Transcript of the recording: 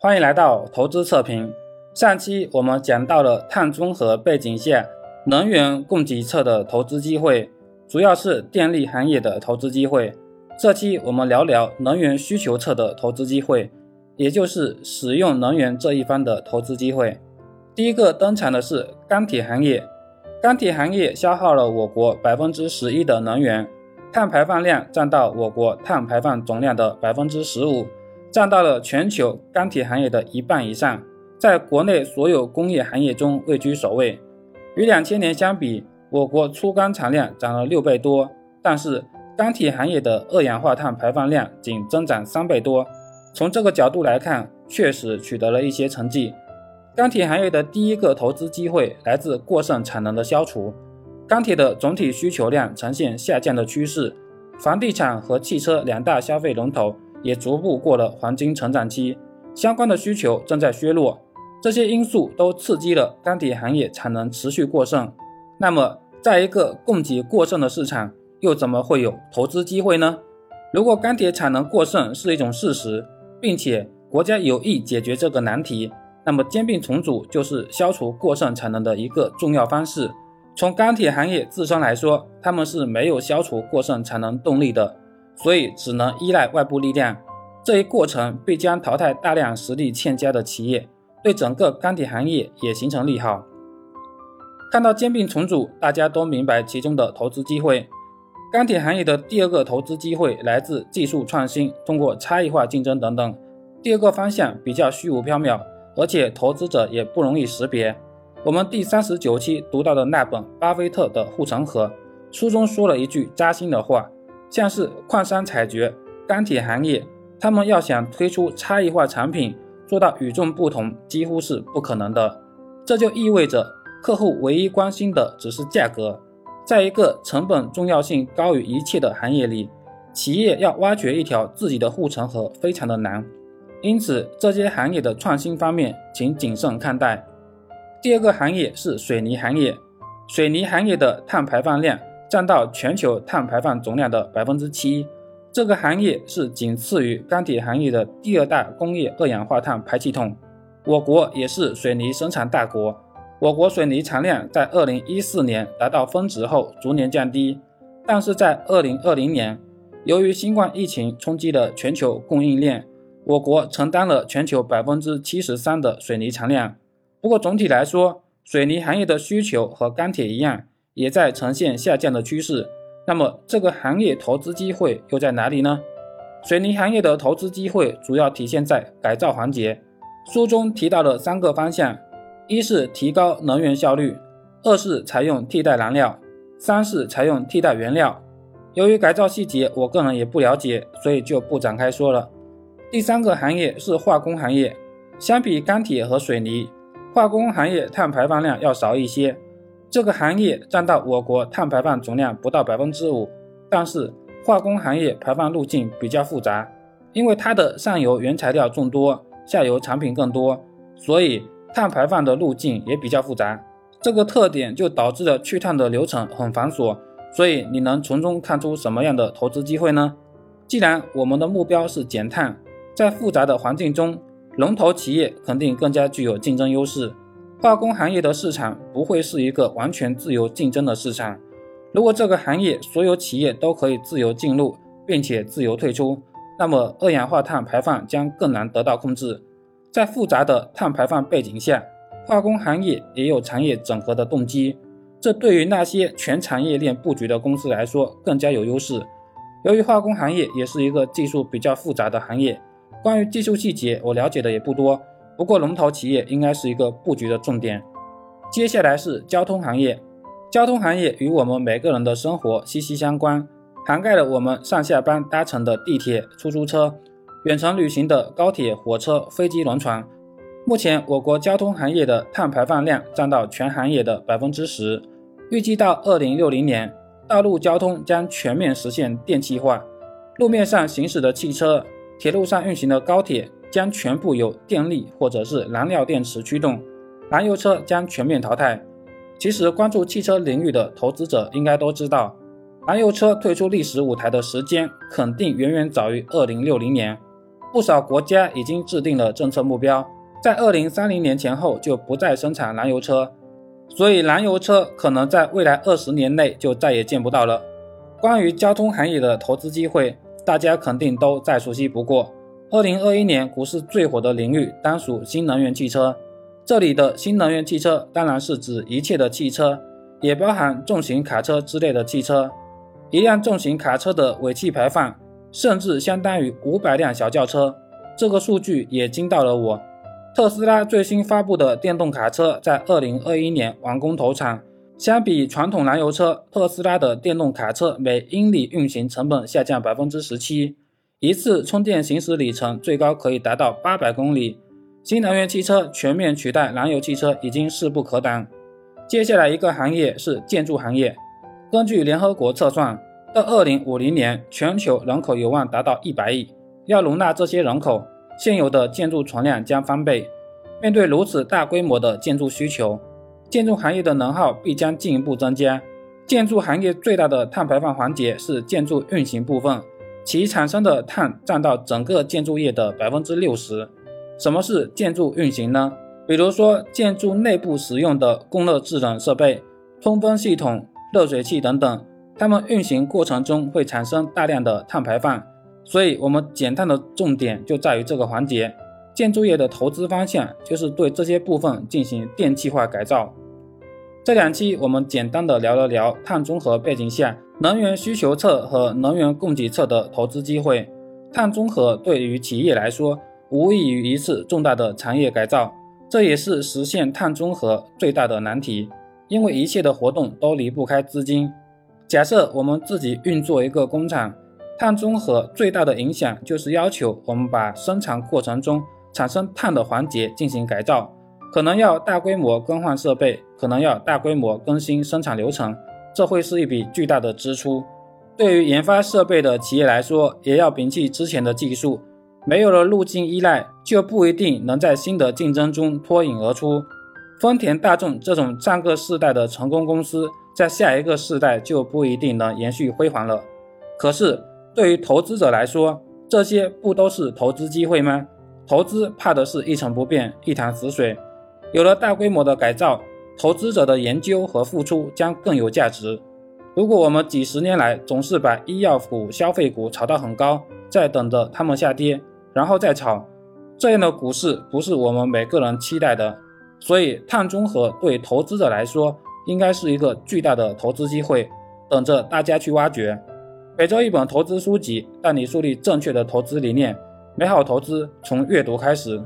欢迎来到投资测评。上期我们讲到了碳中和背景下能源供给侧的投资机会，主要是电力行业的投资机会。这期我们聊聊能源需求侧的投资机会，也就是使用能源这一方的投资机会。第一个登场的是钢铁行业，钢铁行业消耗了我国百分之十一的能源，碳排放量占到我国碳排放总量的百分之十五。占到了全球钢铁行业的一半以上，在国内所有工业行业中位居首位。与两千年相比，我国粗钢产量涨了六倍多，但是钢铁行业的二氧化碳排放量仅增长三倍多。从这个角度来看，确实取得了一些成绩。钢铁行业的第一个投资机会来自过剩产能的消除，钢铁的总体需求量呈现下降的趋势，房地产和汽车两大消费龙头。也逐步过了黄金成长期，相关的需求正在削弱，这些因素都刺激了钢铁行业产能持续过剩。那么，在一个供给过剩的市场，又怎么会有投资机会呢？如果钢铁产能过剩是一种事实，并且国家有意解决这个难题，那么兼并重组就是消除过剩产能的一个重要方式。从钢铁行业自身来说，他们是没有消除过剩产能动力的。所以只能依赖外部力量，这一过程必将淘汰大量实力欠佳的企业，对整个钢铁行业也形成利好。看到兼并重组，大家都明白其中的投资机会。钢铁行业的第二个投资机会来自技术创新，通过差异化竞争等等。第二个方向比较虚无缥缈，而且投资者也不容易识别。我们第三十九期读到的那本《巴菲特的护城河》书中说了一句扎心的话。像是矿山采掘、钢铁行业，他们要想推出差异化产品，做到与众不同，几乎是不可能的。这就意味着客户唯一关心的只是价格。在一个成本重要性高于一切的行业里，企业要挖掘一条自己的护城河非常的难。因此，这些行业的创新方面，请谨慎看待。第二个行业是水泥行业，水泥行业的碳排放量。占到全球碳排放总量的百分之七，这个行业是仅次于钢铁行业的第二大工业二氧化碳排气筒。我国也是水泥生产大国，我国水泥产量在二零一四年达到峰值后逐年降低，但是在二零二零年，由于新冠疫情冲击了全球供应链，我国承担了全球百分之七十三的水泥产量。不过总体来说，水泥行业的需求和钢铁一样。也在呈现下降的趋势。那么，这个行业投资机会又在哪里呢？水泥行业的投资机会主要体现在改造环节。书中提到了三个方向：一是提高能源效率，二是采用替代燃料，三是采用替代原料。由于改造细节我个人也不了解，所以就不展开说了。第三个行业是化工行业。相比钢铁和水泥，化工行业碳排放量要少一些。这个行业占到我国碳排放总量不到百分之五，但是化工行业排放路径比较复杂，因为它的上游原材料众多，下游产品更多，所以碳排放的路径也比较复杂。这个特点就导致了去碳的流程很繁琐。所以你能从中看出什么样的投资机会呢？既然我们的目标是减碳，在复杂的环境中，龙头企业肯定更加具有竞争优势。化工行业的市场不会是一个完全自由竞争的市场。如果这个行业所有企业都可以自由进入，并且自由退出，那么二氧化碳排放将更难得到控制。在复杂的碳排放背景下，化工行业也有产业整合的动机，这对于那些全产业链布局的公司来说更加有优势。由于化工行业也是一个技术比较复杂的行业，关于技术细节我了解的也不多。不过，龙头企业应该是一个布局的重点。接下来是交通行业，交通行业与我们每个人的生活息息相关，涵盖了我们上下班搭乘的地铁、出租车，远程旅行的高铁、火车、飞机、轮船。目前，我国交通行业的碳排放量占到全行业的百分之十。预计到二零六零年，道路交通将全面实现电气化，路面上行驶的汽车，铁路上运行的高铁。将全部由电力或者是燃料电池驱动，燃油车将全面淘汰。其实，关注汽车领域的投资者应该都知道，燃油车退出历史舞台的时间肯定远远早于二零六零年。不少国家已经制定了政策目标，在二零三零年前后就不再生产燃油车，所以燃油车可能在未来二十年内就再也见不到了。关于交通行业的投资机会，大家肯定都再熟悉不过。二零二一年股市最火的领域当属新能源汽车，这里的新能源汽车当然是指一切的汽车，也包含重型卡车之类的汽车。一辆重型卡车的尾气排放。甚至相当于五百辆小轿车，这个数据也惊到了我。特斯拉最新发布的电动卡车在二零二一年完工投产，相比传统燃油车，特斯拉的电动卡车每英里运行成本下降百分之十七，一次充电行驶里程最高可以达到八百公里。新能源汽车全面取代燃油汽车已经势不可挡。接下来一个行业是建筑行业，根据联合国测算。到二零五零年，全球人口有望达到一百亿。要容纳这些人口，现有的建筑存量将翻倍。面对如此大规模的建筑需求，建筑行业的能耗必将进一步增加。建筑行业最大的碳排放环节是建筑运行部分，其产生的碳占到整个建筑业的百分之六十。什么是建筑运行呢？比如说，建筑内部使用的供热制冷设备、通风系统、热水器等等。它们运行过程中会产生大量的碳排放，所以我们减碳的重点就在于这个环节。建筑业的投资方向就是对这些部分进行电气化改造。这两期我们简单的聊了聊碳中和背景下能源需求侧和能源供给侧的投资机会。碳中和对于企业来说无异于一次重大的产业改造，这也是实现碳中和最大的难题，因为一切的活动都离不开资金。假设我们自己运作一个工厂，碳中和最大的影响就是要求我们把生产过程中产生碳的环节进行改造，可能要大规模更换设备，可能要大规模更新生产流程，这会是一笔巨大的支出。对于研发设备的企业来说，也要摒弃之前的技术，没有了路径依赖，就不一定能在新的竞争中脱颖而出。丰田、大众这种上个世代的成功公司。在下一个世代就不一定能延续辉煌了。可是对于投资者来说，这些不都是投资机会吗？投资怕的是一成不变、一潭死水。有了大规模的改造，投资者的研究和付出将更有价值。如果我们几十年来总是把医药股、消费股炒到很高，再等着它们下跌，然后再炒，这样的股市不是我们每个人期待的。所以，碳中和对投资者来说，应该是一个巨大的投资机会，等着大家去挖掘。每周一本投资书籍，带你树立正确的投资理念。美好投资从阅读开始。